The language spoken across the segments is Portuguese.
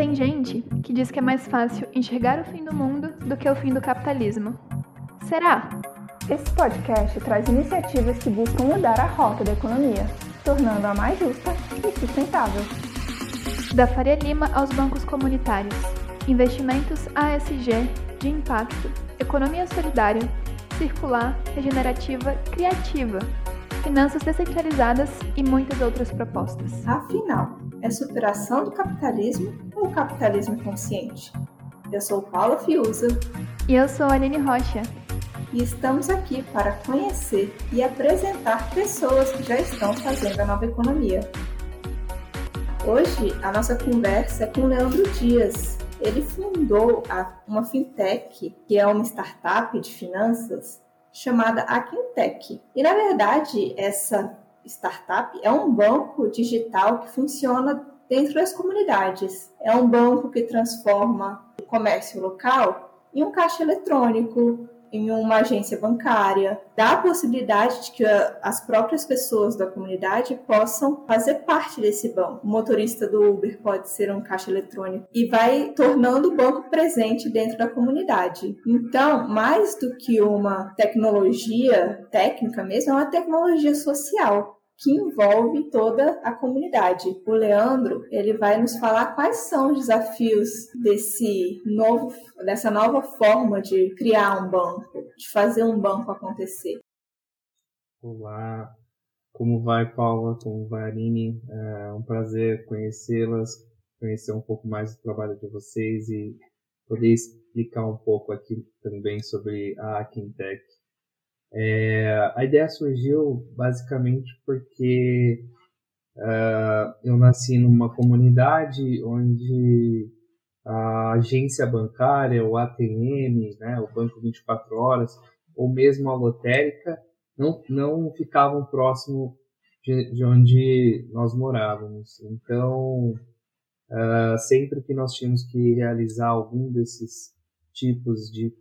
Tem gente que diz que é mais fácil enxergar o fim do mundo do que o fim do capitalismo. Será? Esse podcast traz iniciativas que buscam mudar a rota da economia, tornando-a mais justa e sustentável. Da Faria Lima aos bancos comunitários, investimentos ASG, de impacto, economia solidária, circular, regenerativa, criativa, finanças descentralizadas e muitas outras propostas. Afinal, é superação do capitalismo ou capitalismo consciente? Eu sou Paula Fiuza. E eu sou Aline Rocha. E estamos aqui para conhecer e apresentar pessoas que já estão fazendo a nova economia. Hoje, a nossa conversa é com Leandro Dias. Ele fundou uma fintech, que é uma startup de finanças, chamada Aquintech. E, na verdade, essa startup é um banco digital que funciona dentro das comunidades. É um banco que transforma o comércio local em um caixa eletrônico, em uma agência bancária, dá a possibilidade de que as próprias pessoas da comunidade possam fazer parte desse banco. O motorista do Uber pode ser um caixa eletrônico e vai tornando o banco presente dentro da comunidade. Então, mais do que uma tecnologia técnica mesmo, é uma tecnologia social que envolve toda a comunidade. O Leandro, ele vai nos falar quais são os desafios desse novo, dessa nova forma de criar um banco, de fazer um banco acontecer. Olá, como vai Paula, como vai Aline? É um prazer conhecê-las, conhecer um pouco mais do trabalho de vocês e poder explicar um pouco aqui também sobre a Aquintech. É, a ideia surgiu basicamente porque uh, eu nasci numa comunidade onde a agência bancária, o ATM, né, o Banco 24 Horas, ou mesmo a lotérica, não, não ficavam próximo de, de onde nós morávamos. Então, uh, sempre que nós tínhamos que realizar algum desses tipos de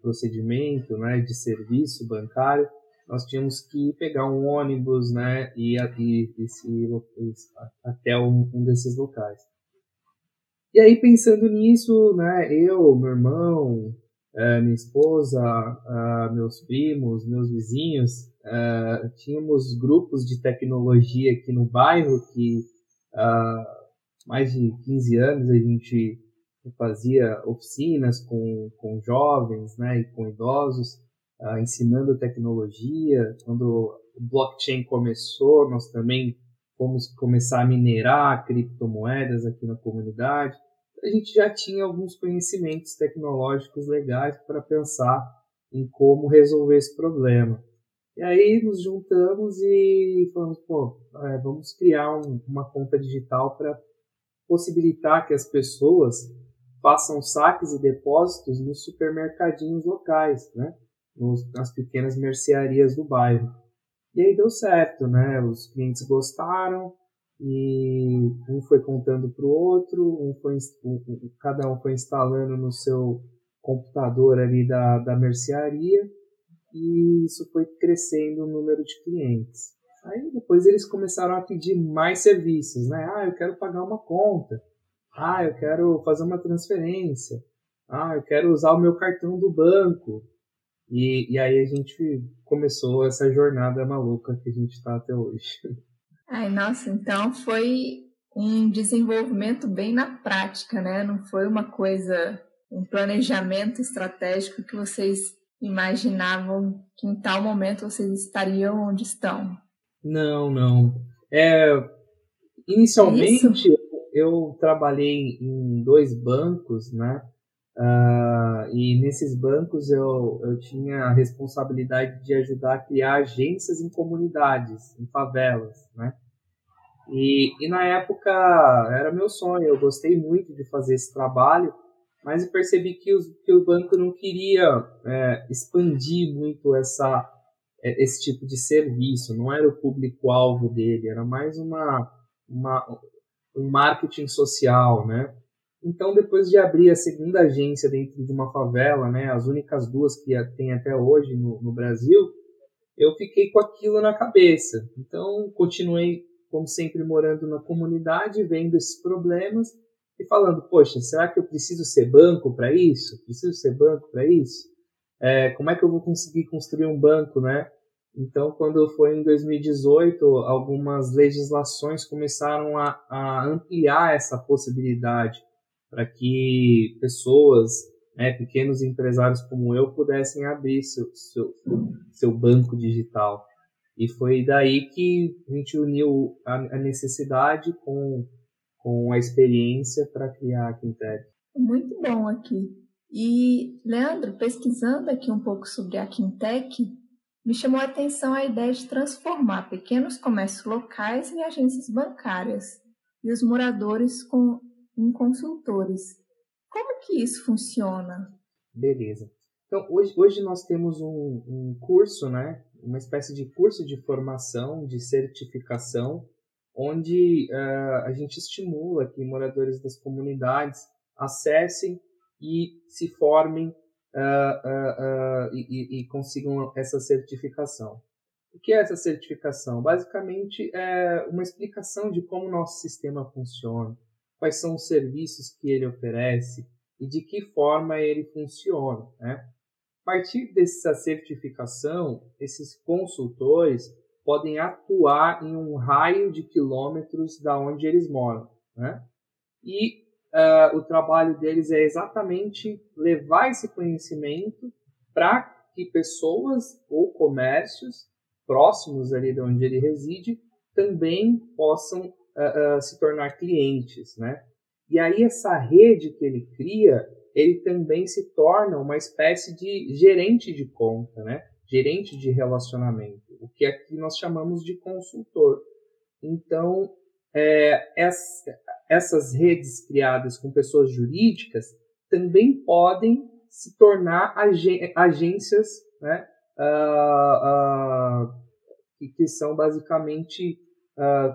procedimento, né, de serviço bancário, nós tínhamos que pegar um ônibus, né, e, e, e se, até um, um, desses locais. E aí pensando nisso, né, eu, meu irmão, é, minha esposa, é, meus primos, meus vizinhos, é, tínhamos grupos de tecnologia aqui no bairro que há mais de 15 anos a gente fazia oficinas com, com jovens né, e com idosos, uh, ensinando tecnologia. Quando o blockchain começou, nós também fomos começar a minerar criptomoedas aqui na comunidade. A gente já tinha alguns conhecimentos tecnológicos legais para pensar em como resolver esse problema. E aí nos juntamos e falamos, pô, é, vamos criar um, uma conta digital para possibilitar que as pessoas façam saques e depósitos nos supermercadinhos locais, né? Nas pequenas mercearias do bairro. E aí deu certo, né? Os clientes gostaram e um foi contando para o outro, um foi, um, cada um foi instalando no seu computador ali da, da mercearia e isso foi crescendo o número de clientes. Aí depois eles começaram a pedir mais serviços, né? Ah, eu quero pagar uma conta. Ah, eu quero fazer uma transferência. Ah, eu quero usar o meu cartão do banco. E, e aí a gente começou essa jornada maluca que a gente está até hoje. Ai, nossa, então foi um desenvolvimento bem na prática, né? Não foi uma coisa, um planejamento estratégico que vocês imaginavam que em tal momento vocês estariam onde estão. Não, não. É, inicialmente Isso? Eu trabalhei em dois bancos, né? Uh, e nesses bancos eu, eu tinha a responsabilidade de ajudar a criar agências em comunidades, em favelas, né? E, e na época era meu sonho, eu gostei muito de fazer esse trabalho, mas eu percebi que, os, que o banco não queria é, expandir muito essa, é, esse tipo de serviço, não era o público-alvo dele, era mais uma, uma, um marketing social, né? Então, depois de abrir a segunda agência dentro de uma favela, né, as únicas duas que tem até hoje no, no Brasil, eu fiquei com aquilo na cabeça. Então, continuei, como sempre, morando na comunidade, vendo esses problemas. e falando, poxa, será que eu preciso ser banco para isso? Preciso ser banco para isso? É, como é que eu vou conseguir construir um banco, né? Então, quando foi em 2018, algumas legislações começaram a, a ampliar essa possibilidade para que pessoas, né, pequenos empresários como eu, pudessem abrir seu, seu, seu banco digital. E foi daí que a gente uniu a, a necessidade com, com a experiência para criar a Quintec. Muito bom aqui. E, Leandro, pesquisando aqui um pouco sobre a Quintec, me chamou a atenção a ideia de transformar pequenos comércios locais em agências bancárias e os moradores com, em consultores. Como que isso funciona? Beleza. Então, hoje, hoje nós temos um, um curso, né, uma espécie de curso de formação, de certificação, onde uh, a gente estimula que moradores das comunidades acessem e se formem uh, uh, e, e, consigam essa certificação. O que é essa certificação? Basicamente é uma explicação de como o nosso sistema funciona, quais são os serviços que ele oferece e de que forma ele funciona. Né? A partir dessa certificação, esses consultores podem atuar em um raio de quilômetros da onde eles moram, né? E uh, o trabalho deles é exatamente levar esse conhecimento para que pessoas ou comércios próximos ali de onde ele reside também possam uh, uh, se tornar clientes, né? E aí essa rede que ele cria ele também se torna uma espécie de gerente de conta, né? gerente de relacionamento, o que aqui nós chamamos de consultor. Então, é, essas redes criadas com pessoas jurídicas também podem se tornar agências né, uh, uh, que são basicamente uh,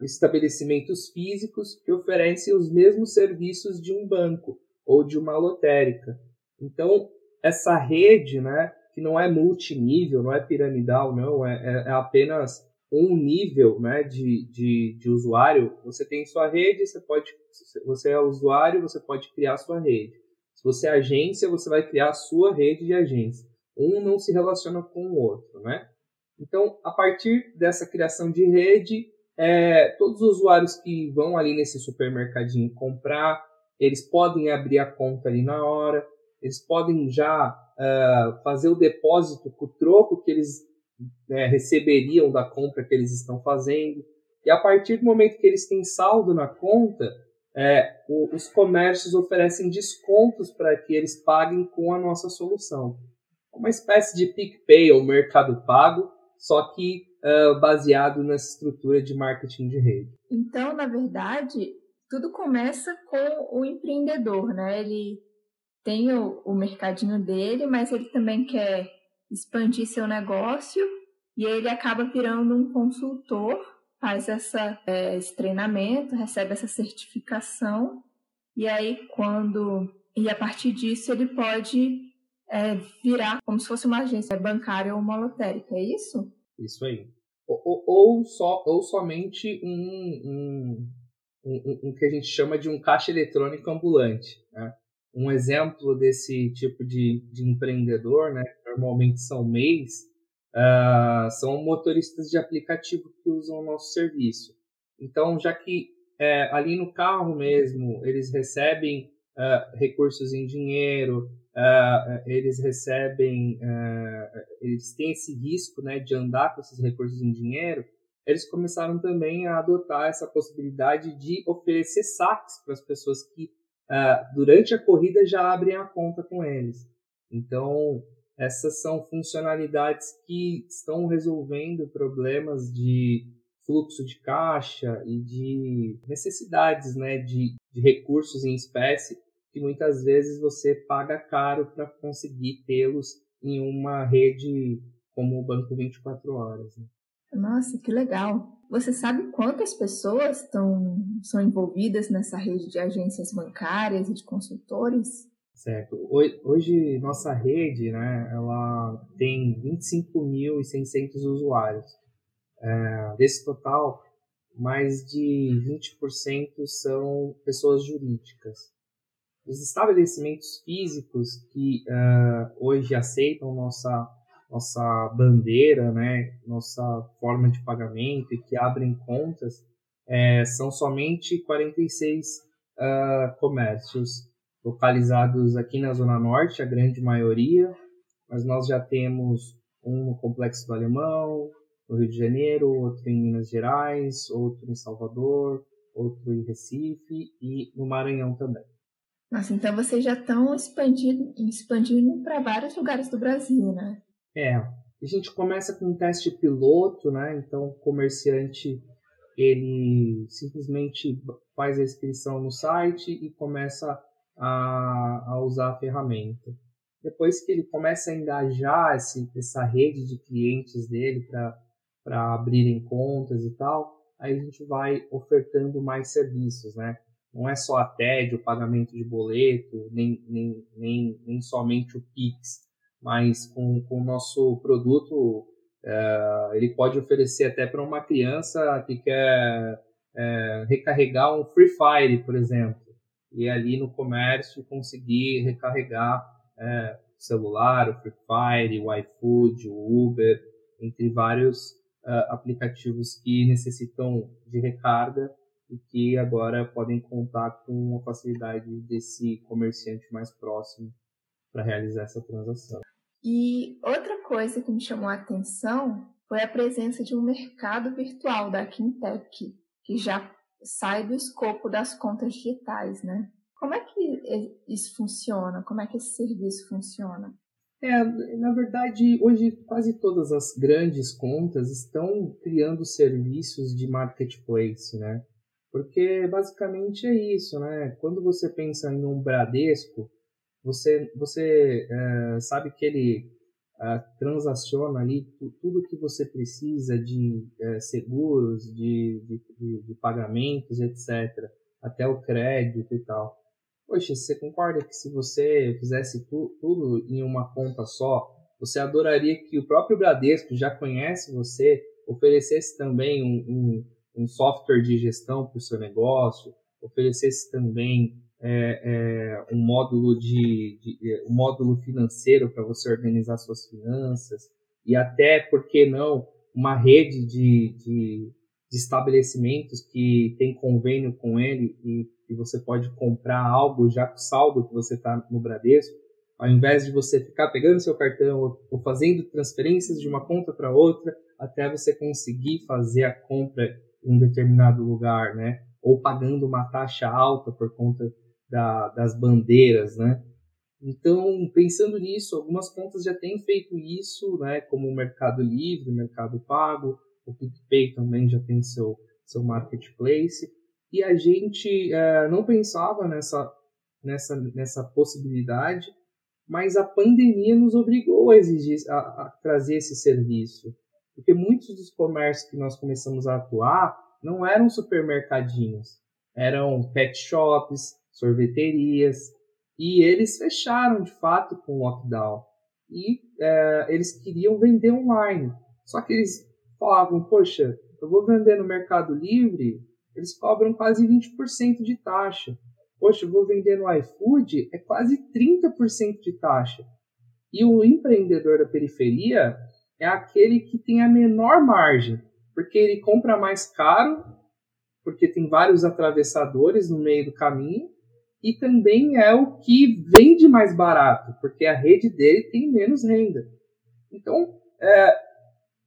estabelecimentos físicos que oferecem os mesmos serviços de um banco ou de uma lotérica. Então, essa rede, né, que não é multinível, não é piramidal, não, é, é, é apenas um nível né, de, de, de usuário. Você tem sua rede, você pode, você é usuário, você pode criar sua rede. Se você é agência, você vai criar a sua rede de agência. Um não se relaciona com o outro, né? Então, a partir dessa criação de rede, é, todos os usuários que vão ali nesse supermercadinho comprar eles podem abrir a conta ali na hora, eles podem já uh, fazer o depósito com o troco que eles né, receberiam da compra que eles estão fazendo. E a partir do momento que eles têm saldo na conta, é, o, os comércios oferecem descontos para que eles paguem com a nossa solução. Uma espécie de PicPay ou Mercado Pago, só que uh, baseado nessa estrutura de marketing de rede. Então, na verdade, tudo começa com o empreendedor, né? Ele tem o, o mercadinho dele, mas ele também quer expandir seu negócio e ele acaba virando um consultor, faz essa, é, esse treinamento, recebe essa certificação e aí quando e a partir disso ele pode é, virar como se fosse uma agência bancária ou uma lotérica, é isso? Isso aí. Ou, ou, ou ou somente um, um um, um, que a gente chama de um caixa eletrônico ambulante. Né? Um exemplo desse tipo de, de empreendedor, né, normalmente são MEIs, uh, são motoristas de aplicativo que usam o nosso serviço. Então, já que é, ali no carro mesmo eles recebem uh, recursos em dinheiro, uh, eles recebem, eles têm esse risco né, de andar com esses recursos em dinheiro, eles começaram também a adotar essa possibilidade de oferecer saques para as pessoas que, uh, durante a corrida, já abrem a conta com eles. Então, essas são funcionalidades que estão resolvendo problemas de fluxo de caixa e de necessidades né, de, de recursos em espécie que muitas vezes você paga caro para conseguir tê-los em uma rede como o Banco 24 Horas. Né? Nossa, que legal. Você sabe quantas pessoas estão, são envolvidas nessa rede de agências bancárias e de consultores? Certo. Hoje, nossa rede, né, ela tem 25.600 usuários. É, desse total, mais de 20% são pessoas jurídicas. Os estabelecimentos físicos que uh, hoje aceitam nossa, nossa bandeira, né, nossa forma de pagamento e que abrem contas, é, são somente 46 uh, comércios localizados aqui na Zona Norte, a grande maioria, mas nós já temos um no Complexo do Alemão, no Rio de Janeiro, outro em Minas Gerais, outro em Salvador, outro em Recife e no Maranhão também. Nossa, então vocês já estão expandindo, expandindo para vários lugares do Brasil, né? É, a gente começa com um teste piloto, né? Então o comerciante ele simplesmente faz a inscrição no site e começa a, a usar a ferramenta. Depois que ele começa a engajar esse, essa rede de clientes dele para abrirem contas e tal, aí a gente vai ofertando mais serviços, né? Não é só a TED, o pagamento de boleto, nem, nem, nem, nem somente o PIX, mas com, com o nosso produto, é, ele pode oferecer até para uma criança que quer é, recarregar um Free Fire, por exemplo e ali no comércio conseguir recarregar é, celular, o Free Fire, o iFood, o Uber, entre vários uh, aplicativos que necessitam de recarga e que agora podem contar com a facilidade desse comerciante mais próximo para realizar essa transação. E outra coisa que me chamou a atenção foi a presença de um mercado virtual da Quintec, que já sai do escopo das contas digitais, né? Como é que isso funciona? Como é que esse serviço funciona? É, na verdade, hoje quase todas as grandes contas estão criando serviços de marketplace, né? Porque basicamente é isso, né? Quando você pensa em um Bradesco, você, você é, sabe que ele é, transaciona ali tudo que você precisa de é, seguros, de, de, de, pagamentos, etc. Até o crédito e tal. Poxa, você concorda que se você fizesse tu, tudo em uma conta só, você adoraria que o próprio Bradesco já conhece você, oferecesse também um, um, um software de gestão para o seu negócio, oferecesse também é, é, um módulo de, de um módulo financeiro para você organizar suas finanças e até, por que não, uma rede de, de, de estabelecimentos que tem convênio com ele e que você pode comprar algo já com saldo que você está no Bradesco, ao invés de você ficar pegando seu cartão ou fazendo transferências de uma conta para outra até você conseguir fazer a compra em um determinado lugar, né? Ou pagando uma taxa alta por conta da, das bandeiras, né? Então, pensando nisso, algumas contas já têm feito isso, né? Como o Mercado Livre, o Mercado Pago, o PicPay também já tem seu, seu marketplace. E a gente uh, não pensava nessa, nessa, nessa possibilidade, mas a pandemia nos obrigou a, exigir, a, a trazer esse serviço. Porque muitos dos comércios que nós começamos a atuar não eram supermercadinhos, eram pet shops, sorveterias, e eles fecharam de fato com o lockdown. E é, eles queriam vender online. Só que eles falavam: Poxa, eu vou vender no Mercado Livre, eles cobram quase 20% de taxa. Poxa, eu vou vender no iFood, é quase 30% de taxa. E o empreendedor da periferia é aquele que tem a menor margem, porque ele compra mais caro, porque tem vários atravessadores no meio do caminho, e também é o que vende mais barato, porque a rede dele tem menos renda. Então, é,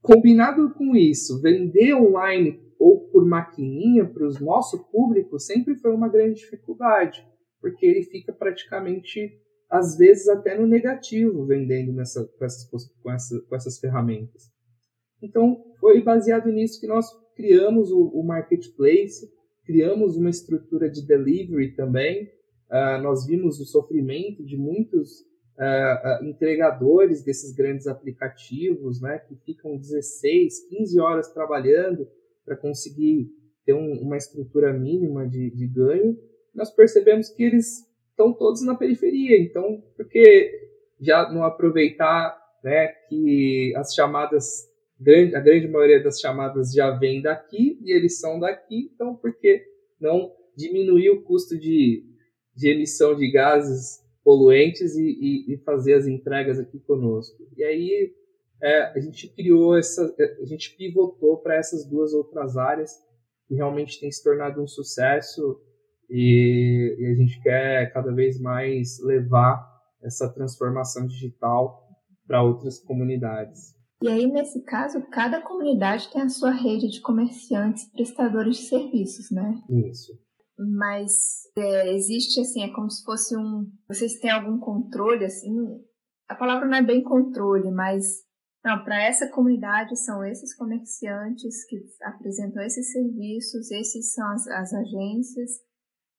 combinado com isso, vender online ou por maquininha para o nosso público sempre foi uma grande dificuldade, porque ele fica praticamente, às vezes, até no negativo vendendo nessa, com, essas, com, com essas ferramentas. Então, foi baseado nisso que nós criamos o, o marketplace, criamos uma estrutura de delivery também. Uh, nós vimos o sofrimento de muitos uh, entregadores desses grandes aplicativos, né, que ficam 16, 15 horas trabalhando para conseguir ter um, uma estrutura mínima de, de ganho, nós percebemos que eles estão todos na periferia. Então, por que já não aproveitar né, que as chamadas a grande maioria das chamadas já vem daqui e eles são daqui, então por que não diminuir o custo de, de emissão de gases poluentes e, e, e fazer as entregas aqui conosco? E aí é, a gente criou essa, a gente pivotou para essas duas outras áreas que realmente tem se tornado um sucesso e, e a gente quer cada vez mais levar essa transformação digital para outras comunidades. E aí, nesse caso, cada comunidade tem a sua rede de comerciantes prestadores de serviços, né? Isso. Mas é, existe, assim, é como se fosse um... Vocês têm algum controle, assim... A palavra não é bem controle, mas... Não, para essa comunidade são esses comerciantes que apresentam esses serviços, esses são as, as agências,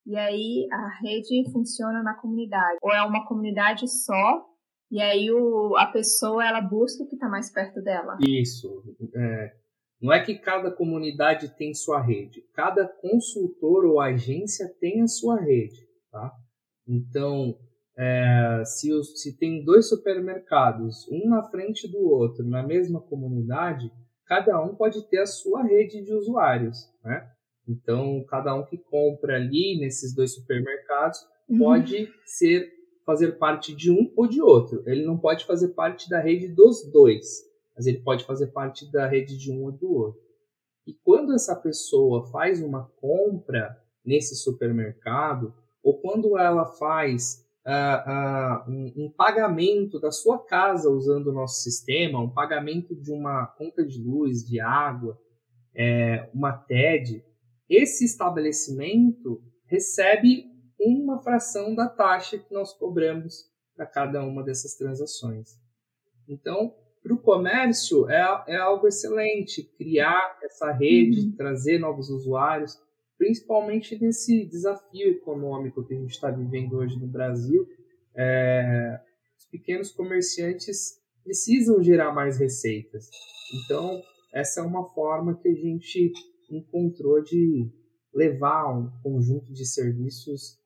e aí a rede funciona na comunidade. Ou é uma comunidade só, e aí o, a pessoa ela busca o que está mais perto dela. Isso. É, não é que cada comunidade tem sua rede, cada consultor ou agência tem a sua rede, tá? Então, é, se, se tem dois supermercados, um na frente do outro, na mesma comunidade, cada um pode ter a sua rede de usuários, né? Então, cada um que compra ali nesses dois supermercados uhum. pode ser fazer parte de um ou de outro. Ele não pode fazer parte da rede dos dois, mas ele pode fazer parte da rede de um ou do outro. E quando essa pessoa faz uma compra nesse supermercado, ou quando ela faz uh, uh, um, um, pagamento da sua casa usando o nosso sistema, um pagamento de uma conta de luz, de água, é, uma TED, esse estabelecimento recebe uma fração da taxa que nós cobramos para cada uma dessas transações. Então, para o comércio é, é, algo excelente criar essa rede, uhum. trazer novos usuários, principalmente nesse desafio econômico que a gente está vivendo hoje no Brasil. É, os pequenos comerciantes precisam gerar mais receitas. Então, essa é uma forma que a gente encontrou de levar um conjunto de serviços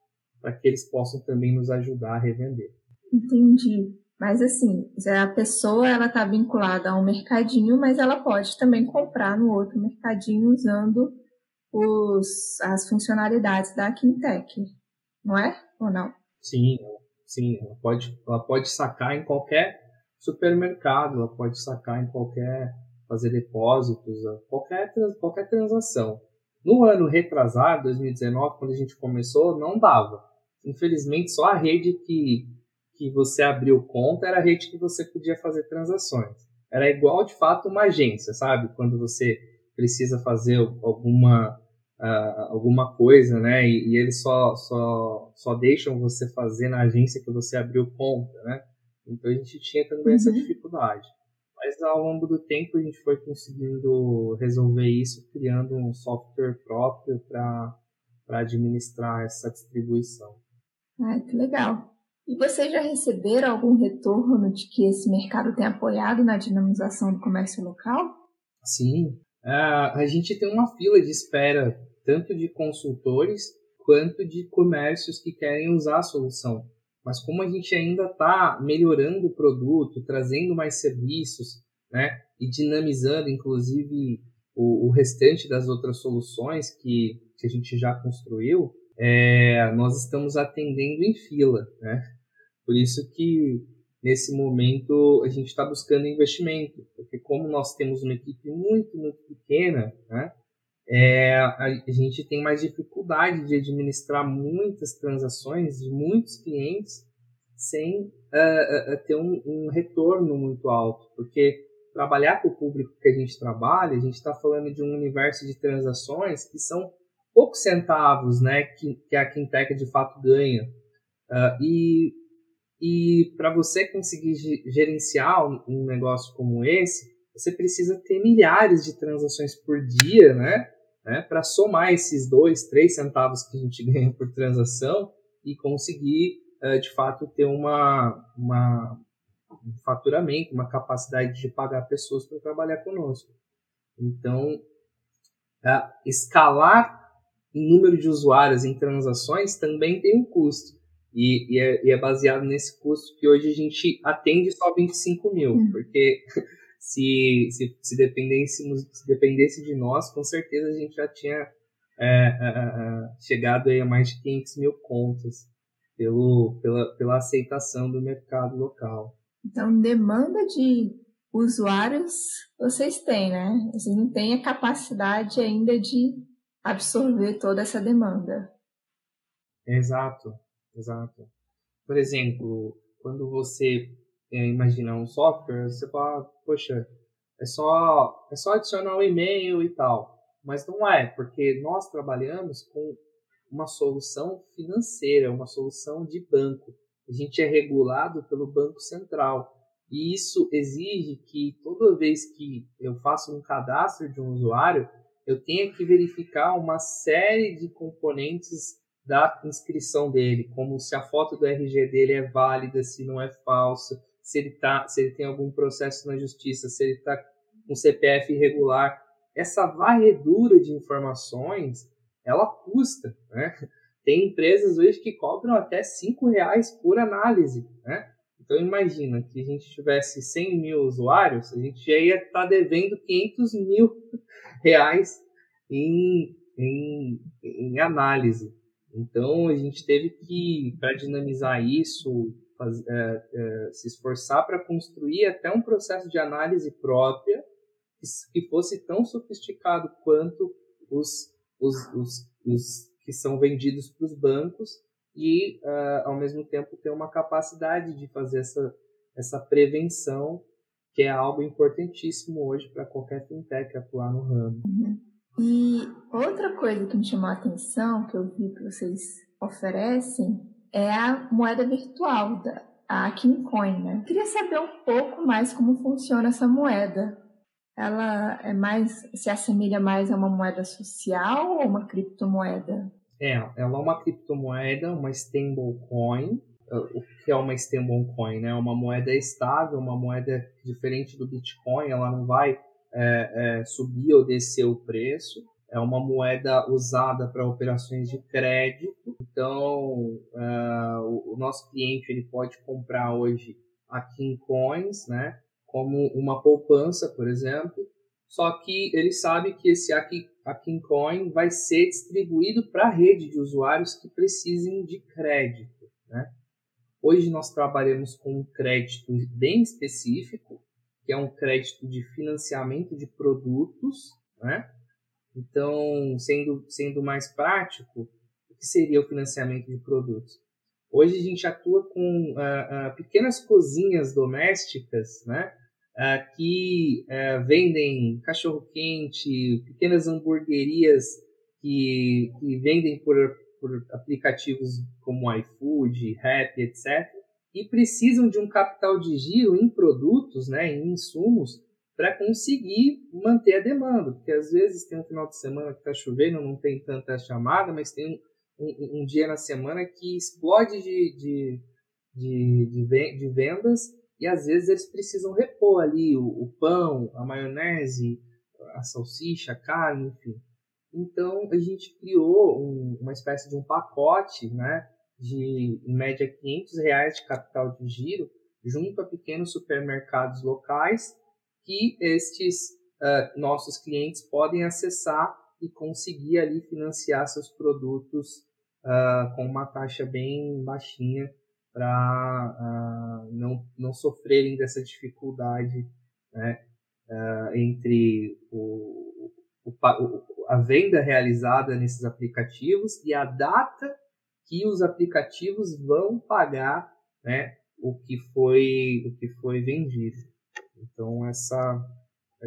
para que eles possam também nos ajudar a revender. Entendi. Mas assim, a pessoa ela está vinculada a um mercadinho, mas ela pode também comprar no outro mercadinho usando os, as funcionalidades da Quintec, não é? Ou não? Sim, sim. Ela pode, ela pode sacar em qualquer supermercado, ela pode sacar em qualquer fazer depósitos, qualquer, qualquer transação. No ano retrasado, 2019, quando a gente começou, não dava. Infelizmente, só a rede que, que você abriu conta era a rede que você podia fazer transações. Era igual, de fato, uma agência, sabe? Quando você precisa fazer alguma, uh, alguma coisa, né? E, e, eles só, só, só deixam você fazer na agência que você abriu conta, né? Então a gente tinha também uhum. essa dificuldade. Mas ao longo do tempo a gente foi conseguindo resolver isso criando um software próprio para administrar essa distribuição. Ah, que legal. E vocês já receberam algum retorno de que esse mercado tem apoiado na dinamização do comércio local? Sim. Uh, a gente tem uma fila de espera tanto de consultores quanto de comércios que querem usar a solução. Mas como a gente ainda está melhorando o produto, trazendo mais serviços, né, e dinamizando, inclusive, o, o restante das outras soluções que, que a gente já construiu, é, nós estamos atendendo em fila, né? Por isso que nesse momento a gente está buscando investimento, porque como nós temos uma equipe muito, muito pequena, né? É, a, a gente tem mais dificuldade de administrar muitas transações de muitos clientes sem uh, uh, ter um, um, retorno muito alto, porque trabalhar com o público que a gente trabalha, a gente está falando de um universo de transações que são poucos centavos, né, que, que a Quintec de fato ganha. Uh, e e para você conseguir gerenciar um negócio como esse, você precisa ter milhares de transações por dia, né? né para somar esses dois, três centavos que a gente ganha por transação e conseguir, uh, de fato, ter uma, uma, um faturamento, uma capacidade de pagar pessoas para trabalhar conosco. Então, uh, escalar em número de usuários em transações também tem um custo. E, e, é, e, é, baseado nesse custo que hoje a gente atende só 25 mil, uhum. porque se, se, se, dependesse, se dependesse de nós, com certeza a gente já tinha é, é, é, chegado aí a mais de 500 mil contas pelo, pela, pela aceitação do mercado local. Então, demanda de usuários vocês têm, né? Vocês não têm a capacidade ainda de absorver toda essa demanda. Exato, exato. Por exemplo, quando você é, imagina um software, você fala, poxa, é só, é só adicionar um e-mail e tal. Mas não é, porque nós trabalhamos com uma solução financeira, uma solução de banco. A gente é regulado pelo Banco Central. E isso exige que toda vez que eu faço um cadastro de um usuário, eu tenha que verificar uma série de componentes da inscrição dele, como se a foto do RG dele é válida, se não é falsa, se ele, tá, se ele tem algum processo na justiça, se ele está com CPF irregular. Essa varredura de informações, ela custa. Né? Tem empresas hoje que cobram até cinco reais por análise. Né? Então imagina que a gente tivesse 100 mil usuários, a gente já ia estar tá devendo 500 mil reais em, em, em análise. Então a gente teve que, para dinamizar isso, é, é, se esforçar para construir até um processo de análise própria que, que fosse tão sofisticado quanto os, os, os, os que são vendidos para os bancos e, uh, ao mesmo tempo, ter uma capacidade de fazer essa, essa prevenção, que é algo importantíssimo hoje para qualquer fintech atuar no ramo. Uhum. E outra coisa que me chamou a atenção, que eu vi que vocês oferecem, é a moeda virtual, da, a Kincoin, né? Queria saber um pouco mais como funciona essa moeda. Ela é mais, se assemelha mais a uma moeda social ou uma criptomoeda? É, ela é uma criptomoeda, uma stablecoin. O que é uma stablecoin? Né? É uma moeda estável, uma moeda diferente do Bitcoin, ela não vai é, é, subir ou descer o preço. É uma moeda usada para operações de crédito. Então, é, o, o, nosso cliente ele pode comprar hoje aqui em coins, né? Como uma poupança, por exemplo. Só que ele sabe que esse aqui, aqui coin vai ser distribuído para a rede de usuários que precisem de crédito, né? Hoje nós trabalhamos com um crédito bem específico, que é um crédito de financiamento de produtos, né? Então, sendo, sendo mais prático, o que seria o financiamento de produtos? Hoje a gente atua com uh, uh, pequenas cozinhas domésticas, né? Uh, que vendem cachorro-quente, pequenas hamburguerias que, que vendem por, por aplicativos como iFood, Rappi, etc e precisam de um capital de giro em produtos, né, em insumos, para conseguir manter a demanda. Porque às vezes tem um final de semana que está chovendo, não tem tanta chamada, mas tem um, um, um dia na semana que explode de, de, de, de, de vendas e às vezes eles precisam repor ali o, o pão, a maionese, a salsicha, a carne, enfim. Então a gente criou um, uma espécie de um pacote, né, de, em média, 500 reais de capital de giro junto a pequenos supermercados locais que estes uh, nossos clientes podem acessar e conseguir ali financiar seus produtos uh, com uma taxa bem baixinha para uh, não, não sofrerem dessa dificuldade né, entre o, o, a venda realizada nesses aplicativos e a data que os aplicativos vão pagar né, o, que foi, o que foi vendido. Então, essa,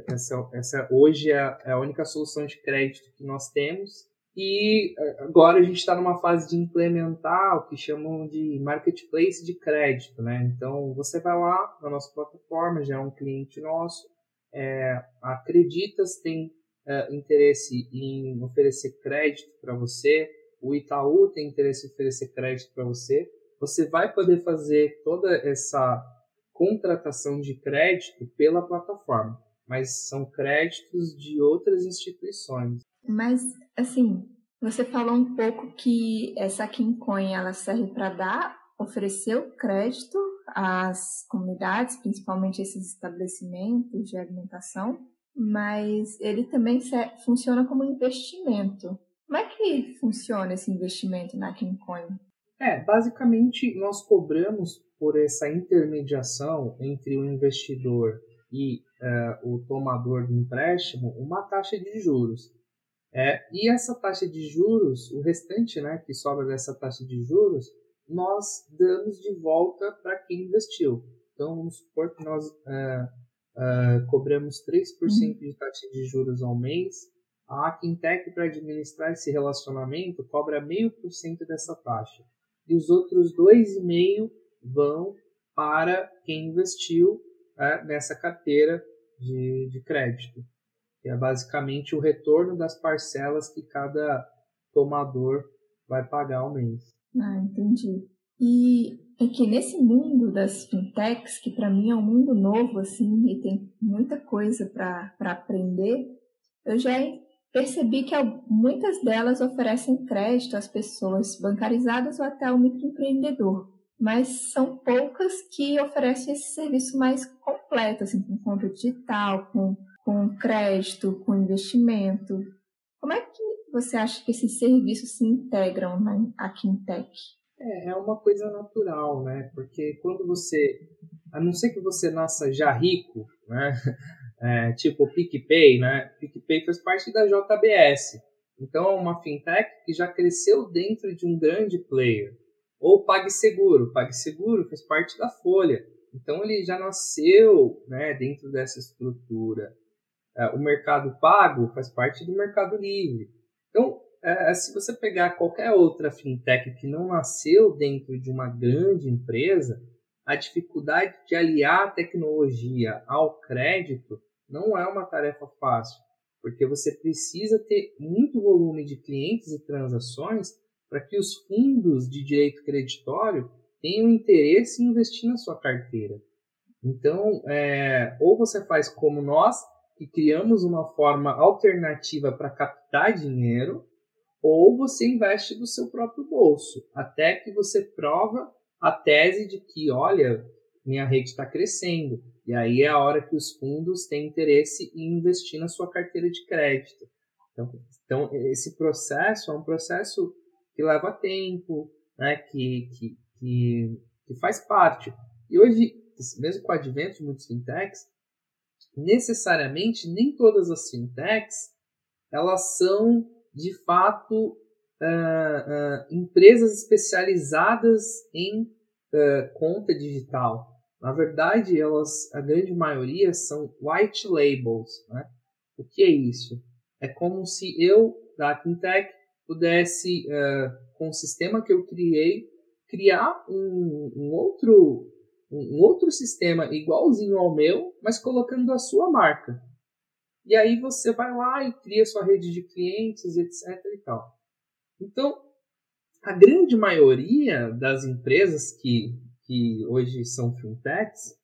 essa, essa hoje é a, é a única solução de crédito que nós temos. E agora a gente está numa fase de implementar o que chamam de marketplace de crédito. Né? Então, você vai lá na nossa plataforma, já é um cliente nosso, é, acreditas, tem é, interesse em oferecer crédito para você, o Itaú tem interesse em oferecer crédito para você, você vai poder fazer toda essa contratação de crédito pela plataforma, mas são créditos de outras instituições. Mas, assim, você falou um pouco que essa Kincoin ela serve para dar, oferecer o crédito as comunidades, principalmente esses estabelecimentos de alimentação, mas ele também funciona como investimento. Como é que funciona esse investimento na KingCoin? É, basicamente nós cobramos por essa intermediação entre o investidor e uh, o tomador do empréstimo uma taxa de juros. É, e essa taxa de juros, o restante né, que sobra dessa taxa de juros, nós damos de volta para quem investiu. Então, vamos supor que nós uh, uh, cobramos 3% uhum. de taxa de juros ao mês. A Quintec, para administrar esse relacionamento, cobra 0,5% dessa taxa. E os outros 2,5% vão para quem investiu uh, nessa carteira de, de crédito. Que é basicamente o retorno das parcelas que cada tomador vai pagar ao mês. Ah, entendi. E é que nesse mundo das fintechs, que para mim é um mundo novo, assim, e tem muita coisa para aprender, eu já percebi que muitas delas oferecem crédito às pessoas bancarizadas ou até ao microempreendedor. Mas são poucas que oferecem esse serviço mais completo, assim, com conta digital, com, com crédito, com investimento. Como é que você acha que esses serviços se integram na, aqui em Tech? É, é uma coisa natural, né? Porque quando você, a não ser que você nasça já rico, né? É, tipo o PicPay, né? PicPay faz parte da JBS. Então é uma fintech que já cresceu dentro de um grande player. Ou PagSeguro. PagSeguro faz parte da Folha. Então ele já nasceu né, dentro dessa estrutura. É, o Mercado Pago faz parte do Mercado Livre. Então é, se você pegar qualquer outra fintech que não nasceu dentro de uma grande empresa, a dificuldade de aliar a tecnologia ao crédito não é uma tarefa fácil, porque você precisa ter muito volume de clientes e transações para que os fundos de direito creditório tenham interesse em investir na sua carteira. Então, é, ou você faz como nós, que criamos uma forma alternativa para captar dinheiro, ou você investe do seu próprio bolso, até que você prova a tese de que, olha, minha rede está crescendo. E aí é a hora que os fundos têm interesse em investir na sua carteira de crédito. Então, então esse processo é um processo que leva tempo, né, que, que, que, que faz parte. E hoje, mesmo com o advento de muitos fintechs, necessariamente nem todas as fintechs elas são de fato, uh, uh, empresas especializadas em uh, conta digital. Na verdade, elas, a grande maioria são white labels. Né? O que é isso? É como se eu, da Quintech, pudesse, com o sistema que eu criei, criar um, um outro um outro sistema igualzinho ao meu, mas colocando a sua marca. E aí você vai lá e cria sua rede de clientes, etc. e tal. Então, a grande maioria das empresas que, que hoje são fintechs,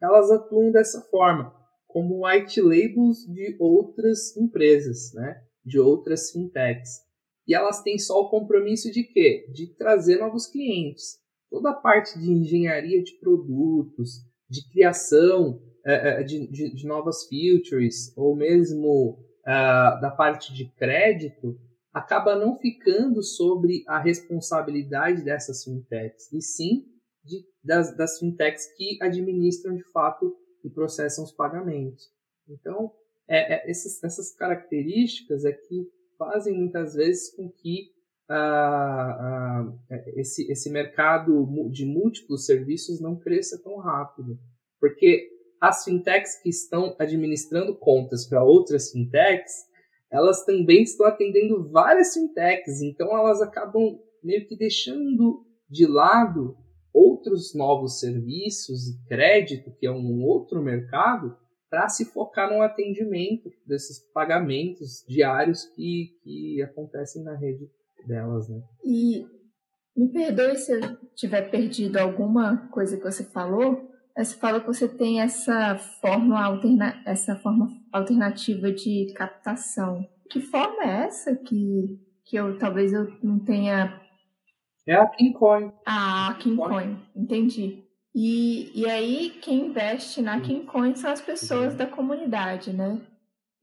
elas atuam dessa forma, como white labels de outras empresas, né? de outras fintechs. E elas têm só o compromisso de quê? De trazer novos clientes. Toda a parte de engenharia de produtos, de criação é, é, de, de, de, novas features ou mesmo uh, da parte de crédito acaba não ficando sobre a responsabilidade dessas fintechs, e sim de, das, das fintechs que administram de fato e processam os pagamentos. Então, é, é, esses, essas características é que fazem muitas vezes com que uh, esse, esse mercado de múltiplos serviços não cresça tão rápido. Porque as fintechs que estão administrando contas para outras fintechs, elas também estão atendendo várias fintechs, então elas acabam meio que deixando de lado outros novos serviços e crédito, que é um outro mercado, para se focar no atendimento desses pagamentos diários que, que acontecem na rede delas. Né? E me perdoe se eu tiver perdido alguma coisa que você falou, você fala que você tem essa forma, alterna essa forma alternativa de captação. Que forma é essa que, que eu talvez eu não tenha. É a Kincoin. Ah, a Kincoin, entendi. E, e aí, quem investe na Kincoin são as pessoas da comunidade, né?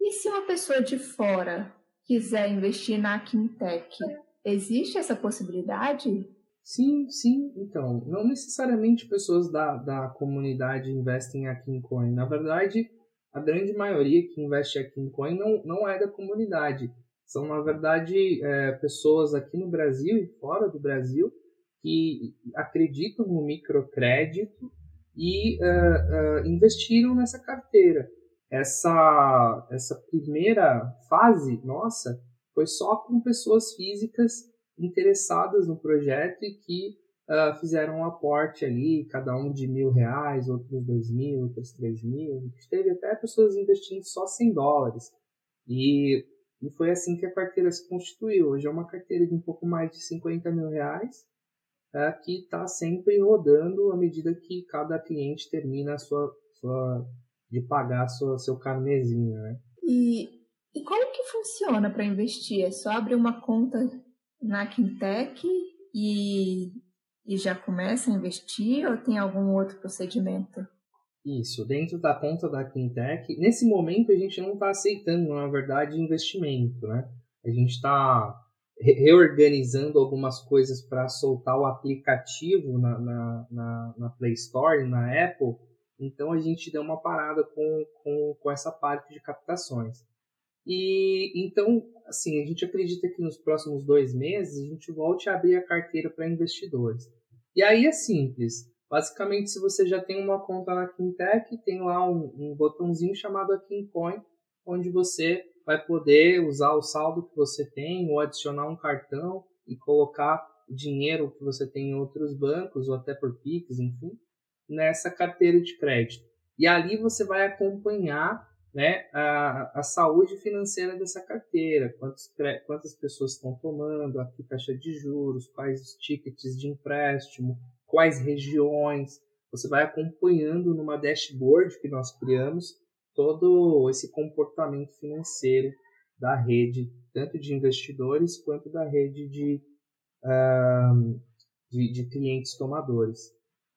E se uma pessoa de fora quiser investir na Quintec, existe essa possibilidade? Sim, sim. Então, não necessariamente pessoas da, da comunidade investem aqui em Coin. Na verdade, a grande maioria que investe aqui em Coin não, não é da comunidade. São, na verdade, é, pessoas aqui no Brasil e fora do Brasil que acreditam no microcrédito e uh, uh, investiram nessa carteira. Essa, essa primeira fase nossa foi só com pessoas físicas interessadas no projeto e que uh, fizeram um aporte ali, cada um de mil reais, outros dois mil, outros três mil. Teve até pessoas investindo só 100 dólares. E, e foi assim que a carteira se constituiu. Hoje é uma carteira de um pouco mais de 50 mil reais, uh, que está sempre rodando à medida que cada cliente termina a sua, sua de pagar sua, seu carnezinho, né? E, e como que funciona para investir? É só abrir uma conta na Quintec e, e já começa a investir ou tem algum outro procedimento? Isso, dentro da conta da Quintec, nesse momento a gente não está aceitando, na verdade, investimento, né? A gente está reorganizando algumas coisas para soltar o aplicativo na, na, na, na, Play Store, na Apple, então a gente deu uma parada com, com, com essa parte de captações. E então, assim, a gente acredita que nos próximos dois meses a gente volte a abrir a carteira para investidores. E aí é simples. Basicamente, se você já tem uma conta na Quintec, tem lá um, um botãozinho chamado Quincoin, onde você vai poder usar o saldo que você tem ou adicionar um cartão e colocar o dinheiro que você tem em outros bancos ou até por Pix, enfim, nessa carteira de crédito. E ali você vai acompanhar né, a, a saúde financeira dessa carteira, quantos, quantas pessoas estão tomando, a que taxa de juros, quais os tickets de empréstimo, quais regiões. Você vai acompanhando numa dashboard que nós criamos todo esse comportamento financeiro da rede, tanto de investidores quanto da rede de, de, de, clientes tomadores.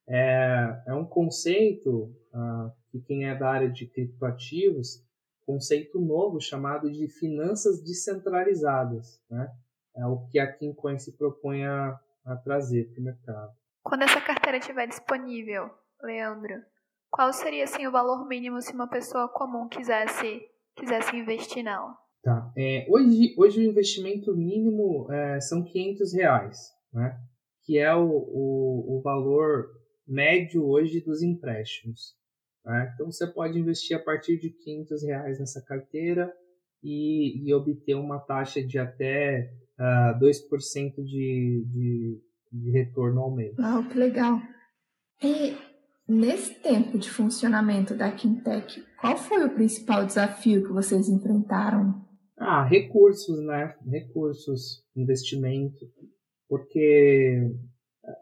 É, é um conceito uh, que quem é da área de criptoativos, conceito novo chamado de finanças descentralizadas, né? É o que a Kincoin se propõe a, a trazer para o mercado. Quando essa carteira estiver disponível, Leandro, qual seria assim o valor mínimo se uma pessoa comum quisesse quisesse investir nela? Tá. É, hoje, hoje o investimento mínimo é, são 500 reais, né? Que é o, o, o valor médio hoje dos empréstimos. Né? Então você pode investir a partir de 500 reais nessa carteira e, e obter uma taxa de até uh, ah, 2% de, de, de retorno ao mês. Ah, que legal. E nesse tempo de funcionamento da Quintec, qual foi o principal desafio que vocês enfrentaram? Ah, recursos, né? Recursos, investimento, porque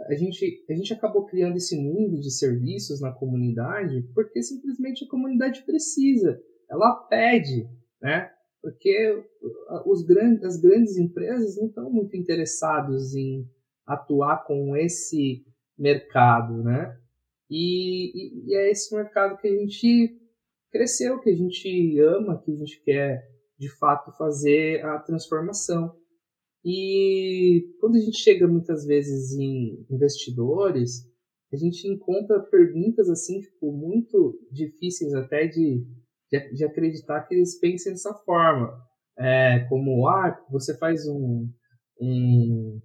a gente, a gente acabou criando esse mundo de serviços na comunidade porque simplesmente a comunidade precisa, ela pede, né? Porque os grandes, as grandes empresas não estão muito interessados em atuar com esse mercado, né? E, e, e é esse mercado que a gente cresceu, que a gente ama, que a gente quer de fato fazer a transformação. E quando a gente chega muitas vezes em investidores, a gente encontra perguntas assim, tipo, muito difíceis até de, de, de acreditar que eles pensem dessa forma. É, como, ah, você faz um, um,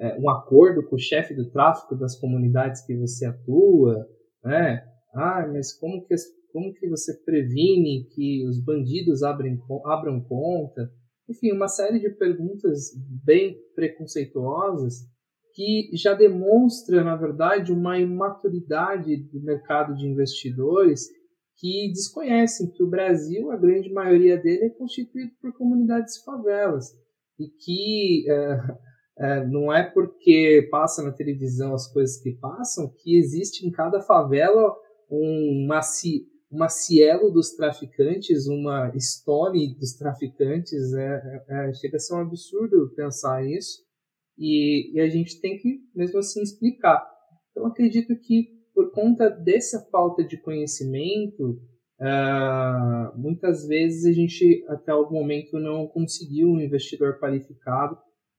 é, um acordo com o chefe do tráfico das comunidades que você atua, né? Ah, mas como que, como que você previne que os bandidos abrem, abram conta? Enfim, uma série de perguntas bem preconceituosas que já demonstra, na verdade, uma imaturidade do mercado de investidores que desconhecem que o Brasil, a grande maioria dele, é constituído por comunidades favelas e que é, é, não é porque passa na televisão as coisas que passam que existe em cada favela uma, uma Cielo dos traficantes, uma Stone dos traficantes, é, é, é, chega a ser um absurdo pensar isso, e, e, a gente tem que, mesmo assim, explicar. Então, acredito que por conta dessa falta de conhecimento, uh, muitas vezes a gente até o momento não conseguiu um investidor qualificado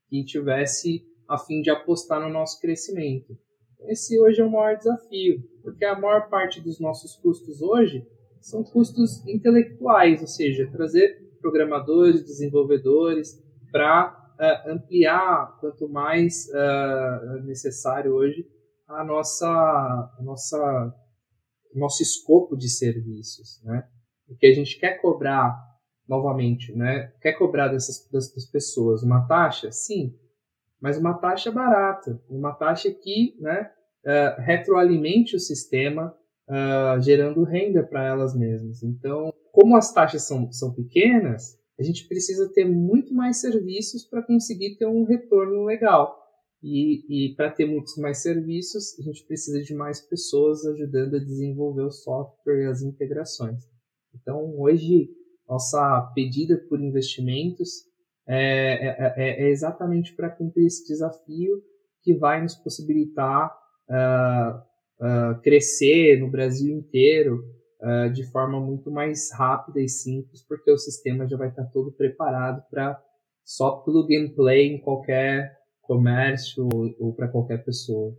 que tivesse a fim de apostar no nosso crescimento. Esse hoje é o maior desafio, porque a maior parte dos nossos custos hoje são custos intelectuais, ou seja, trazer programadores, desenvolvedores para uh, eh, ampliar quanto mais uh, necessário hoje a nossa, a nossa nosso escopo de serviços, né? O que a gente quer cobrar novamente, né? Quer cobrar dessas, dessas pessoas uma taxa? Sim, mas uma taxa barata, uma taxa que, né, uh, retroalimente o sistema, uh, gerando renda para elas mesmas. Então, como as taxas são, são pequenas, a gente precisa ter muito mais serviços para conseguir ter um retorno legal. E, e para ter muitos mais serviços, a gente precisa de mais pessoas ajudando a desenvolver o software e as integrações. Então, hoje, nossa pedida por investimentos é, é, é, é exatamente para cumprir esse desafio que vai nos possibilitar uh, uh, crescer no Brasil inteiro uh, de forma muito mais rápida e simples, porque o sistema já vai estar todo preparado para só plug and play em qualquer comércio ou para qualquer pessoa.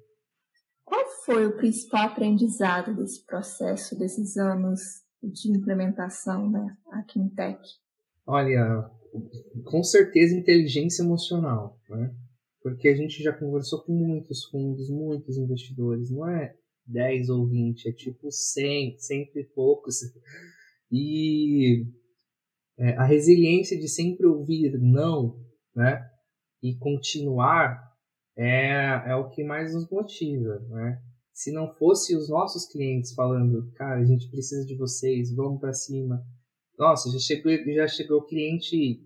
Qual foi o principal aprendizado desse processo, desses anos de implementação da né, Quintec? Olha, com certeza inteligência emocional, né? Porque a gente já conversou com muitos fundos, muitos investidores, não é 10 ou 20, é tipo 100, sempre poucos. E é, a resiliência de sempre ouvir não, né? e continuar é, é o que mais nos motiva, né? Se não fosse os nossos clientes falando, cara, a gente precisa de vocês, vamos para cima. Nossa, já chegou, já chegou cliente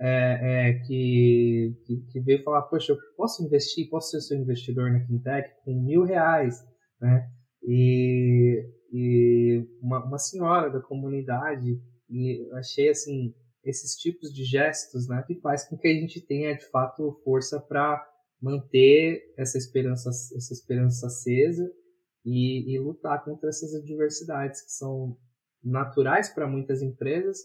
é, é, que, que, veio falar, poxa, eu posso investir, posso ser seu investidor na Quintec com mil reais, né? E, e uma, uma senhora da comunidade, e achei assim, esses tipos de gestos, né, que faz com que a gente tenha de fato força para manter essa esperança, essa esperança acesa e, e, lutar contra essas adversidades que são naturais para muitas empresas,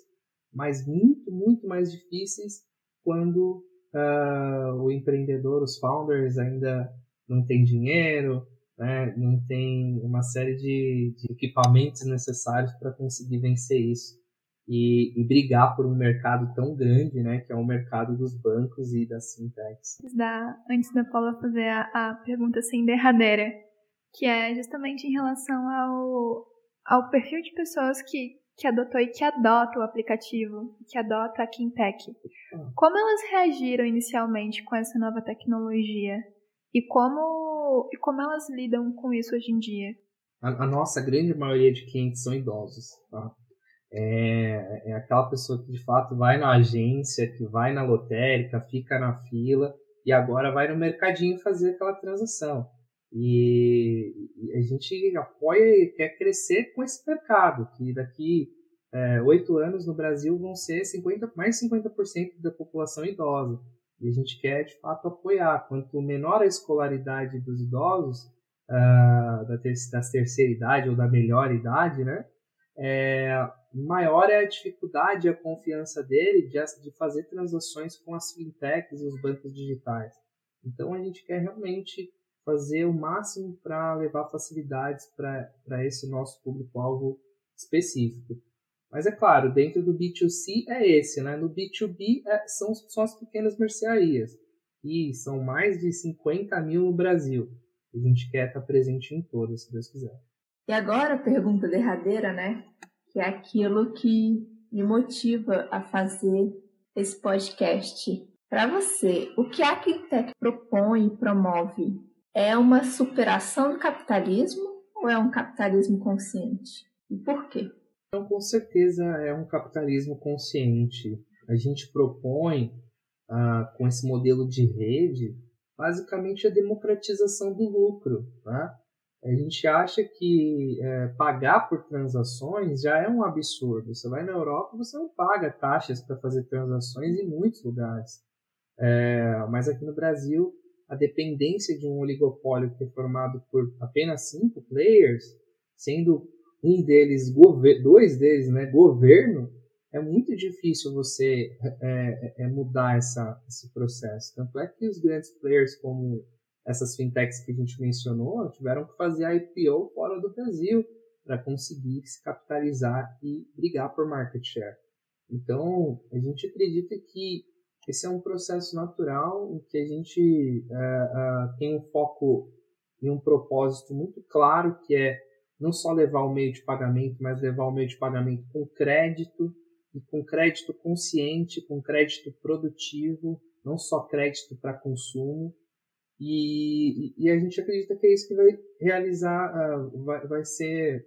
mas muito, muito mais difíceis quando uh, o empreendedor, os founders ainda não tem dinheiro, né, não tem uma série de, de equipamentos necessários para conseguir vencer isso e, e, brigar por um mercado tão grande, né, que é o mercado dos bancos e das fintechs. Da, antes da Paula fazer a, a pergunta assim derradeira, que é justamente em relação ao, ao perfil de pessoas que, que adotou e que adota o aplicativo, que adota a Kintech. Como elas reagiram inicialmente com essa nova tecnologia e como, e como elas lidam com isso hoje em dia? A, a nossa grande maioria de clientes são idosos, tá? é, é aquela pessoa que de fato vai na agência, que vai na lotérica, fica na fila e agora vai no mercadinho fazer aquela transação. E, a gente apoia e quer crescer com esse mercado, que daqui é, oito é, anos no Brasil vão ser 50, mais 50% da população idosa. E a gente quer, de fato, apoiar. Quanto menor a escolaridade dos idosos, uh, da, ter, da terceira idade ou da melhor idade, né? É, maior é a dificuldade e a confiança dele de, de fazer transações com as fintechs e os bancos digitais. Então a gente quer realmente fazer o máximo para levar facilidades para esse nosso público-alvo específico. Mas é claro, dentro do B2C é esse, né? No B2B é, são, são as pequenas mercearias, e são mais de 50 mil no Brasil. A gente quer estar presente em todas, se Deus quiser. E agora a pergunta derradeira, né? que é aquilo que me motiva a fazer esse podcast. Para você, o que a Quintec propõe e promove é uma superação do capitalismo ou é um capitalismo consciente? E por quê? Então, com certeza é um capitalismo consciente. A gente propõe, ah, com esse modelo de rede, basicamente a democratização do lucro. Tá? A gente acha que é, pagar por transações já é um absurdo. Você vai na Europa, você não paga taxas para fazer transações em muitos lugares. É, mas aqui no Brasil, a dependência de um oligopólio que é formado por apenas cinco players, sendo um deles, dois deles, né, governo, é muito difícil você é, é, é, mudar essa, esse processo. Tanto é que os grandes players, como essas fintechs que a gente mencionou, tiveram que fazer a IPO fora do Brasil para conseguir se capitalizar e brigar por market share. Então, a gente acredita que esse é um processo natural em que a gente uh, uh, tem um foco e um propósito muito claro, que é não só levar o meio de pagamento, mas levar o meio de pagamento com crédito, e com crédito consciente, com crédito produtivo, não só crédito para consumo. E, e, a gente acredita que é isso que vai realizar, uh, vai, vai ser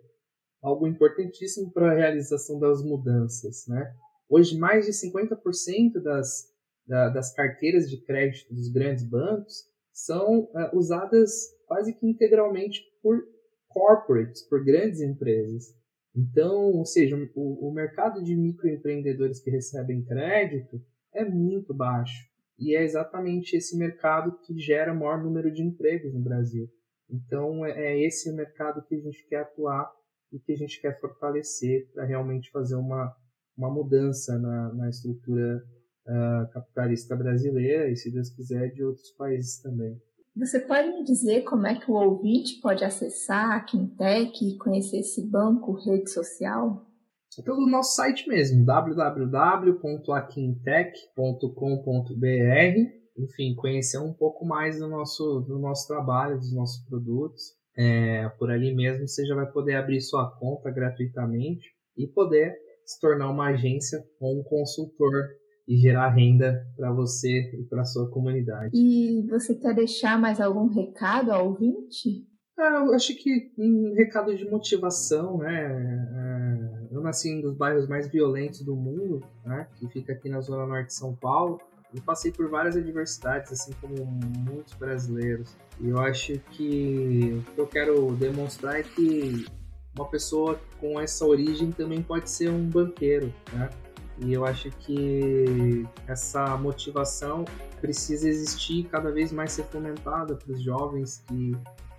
algo importantíssimo para a realização das mudanças. Né? Hoje, mais de 50% das, da, das carteiras de crédito dos grandes bancos são uh, usadas quase que integralmente por corporates, por grandes empresas. Então, ou seja, o, o mercado de microempreendedores que recebem crédito é muito baixo. E é exatamente esse mercado que gera o maior número de empregos no Brasil. Então, é, é esse mercado que a gente quer atuar e que a gente quer fortalecer para realmente fazer uma, uma mudança na, na estrutura uh, capitalista brasileira e, se Deus quiser, de outros países também. Você pode me dizer como é que o ouvinte pode acessar a Quintec e conhecer esse banco, rede social? É pelo nosso site mesmo, www.aquintech.com.br. Enfim, conhecer um pouco mais do nosso, do nosso trabalho, dos nossos produtos. É, por ali mesmo você já vai poder abrir sua conta gratuitamente e poder se tornar uma agência ou um consultor e gerar renda para você e para sua comunidade. E você quer deixar mais algum recado ao ouvinte? Ah, eu acho que um recado de motivação, né? É, eu nasci em um dos bairros mais violentos do mundo, né? Que fica aqui na zona norte de São Paulo. E passei por várias adversidades, assim como muitos brasileiros. E eu acho que o que eu quero demonstrar é que uma pessoa com essa origem também pode ser um banqueiro, né? E eu acho que essa motivação precisa existir cada vez mais ser fomentada para os jovens que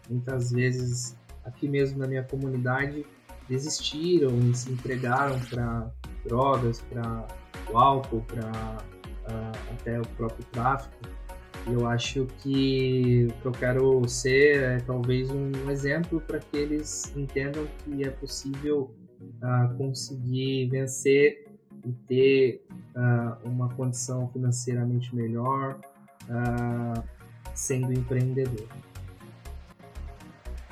muitas vezes aqui mesmo na minha comunidade desistiram e se entregaram para drogas, para o álcool, para uh, até o próprio tráfico. Eu acho que o que eu quero ser é talvez um exemplo para que eles entendam que é possível uh, conseguir vencer e ter uh, uma condição financeiramente melhor uh, sendo empreendedor.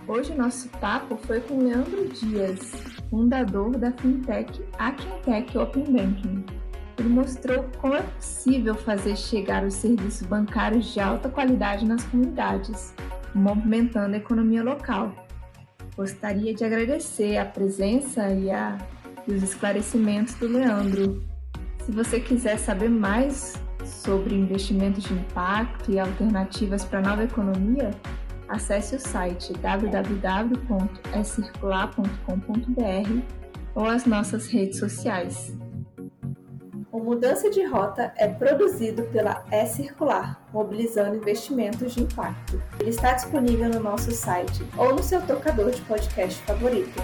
Hoje nosso papo foi com Leandro Dias, fundador da fintech Aquintech Open Banking. Ele mostrou como é possível fazer chegar os serviços bancários de alta qualidade nas comunidades, movimentando a economia local. Gostaria de agradecer a presença e a e os esclarecimentos do Leandro. Se você quiser saber mais sobre investimentos de impacto e alternativas para a nova economia, acesse o site www.ecircular.com.br ou as nossas redes sociais. O Mudança de Rota é produzido pela E-Circular, mobilizando investimentos de impacto. Ele está disponível no nosso site ou no seu tocador de podcast favorito.